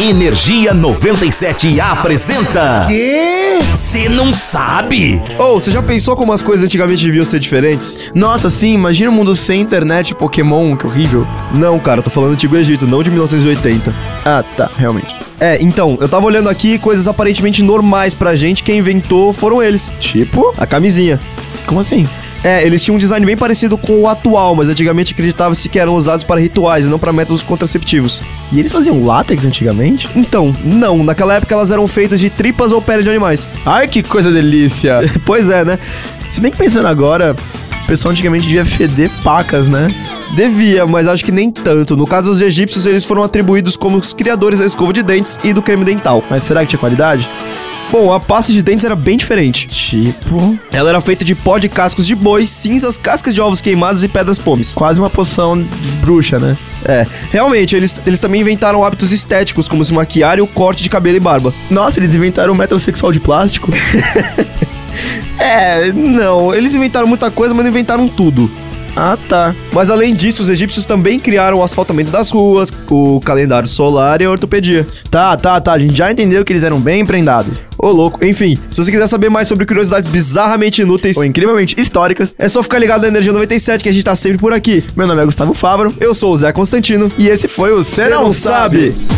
Energia 97 apresenta. Quê? Você não sabe? Ou, oh, você já pensou como as coisas antigamente deviam ser diferentes? Nossa, sim, imagina um mundo sem internet e Pokémon, que horrível. Não, cara, tô falando Antigo Egito, não de 1980. Ah, tá, realmente. É, então, eu tava olhando aqui coisas aparentemente normais pra gente, quem inventou foram eles. Tipo? A camisinha. Como assim? É, eles tinham um design bem parecido com o atual, mas antigamente acreditava-se que eram usados para rituais e não para métodos contraceptivos. E eles faziam látex antigamente? Então, não. Naquela época elas eram feitas de tripas ou pele de animais. Ai, que coisa delícia! pois é, né? Se bem que pensando agora, o pessoal antigamente devia feder pacas, né? Devia, mas acho que nem tanto. No caso dos egípcios, eles foram atribuídos como os criadores da escova de dentes e do creme dental. Mas será que tinha qualidade? Bom, a pasta de dentes era bem diferente. Tipo. Ela era feita de pó de cascos de boi, cinzas, cascas de ovos queimados e pedras pomes. Quase uma poção de bruxa, né? É, realmente, eles, eles também inventaram hábitos estéticos, como se maquiar e o corte de cabelo e barba. Nossa, eles inventaram o metrosexual de plástico? é, não, eles inventaram muita coisa, mas não inventaram tudo. Ah, tá. Mas além disso, os egípcios também criaram o asfaltamento das ruas, o calendário solar e a ortopedia. Tá, tá, tá. A gente já entendeu que eles eram bem prendados. Ô, louco. Enfim, se você quiser saber mais sobre curiosidades bizarramente inúteis ou incrivelmente históricas, é só ficar ligado na Energia 97 que a gente tá sempre por aqui. Meu nome é Gustavo Fabro. Eu sou o Zé Constantino. E esse foi o Cê Não, não Sabe. sabe.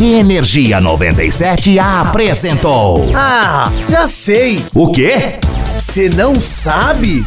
Energia 97 apresentou. Ah, já sei. O quê? Você não sabe?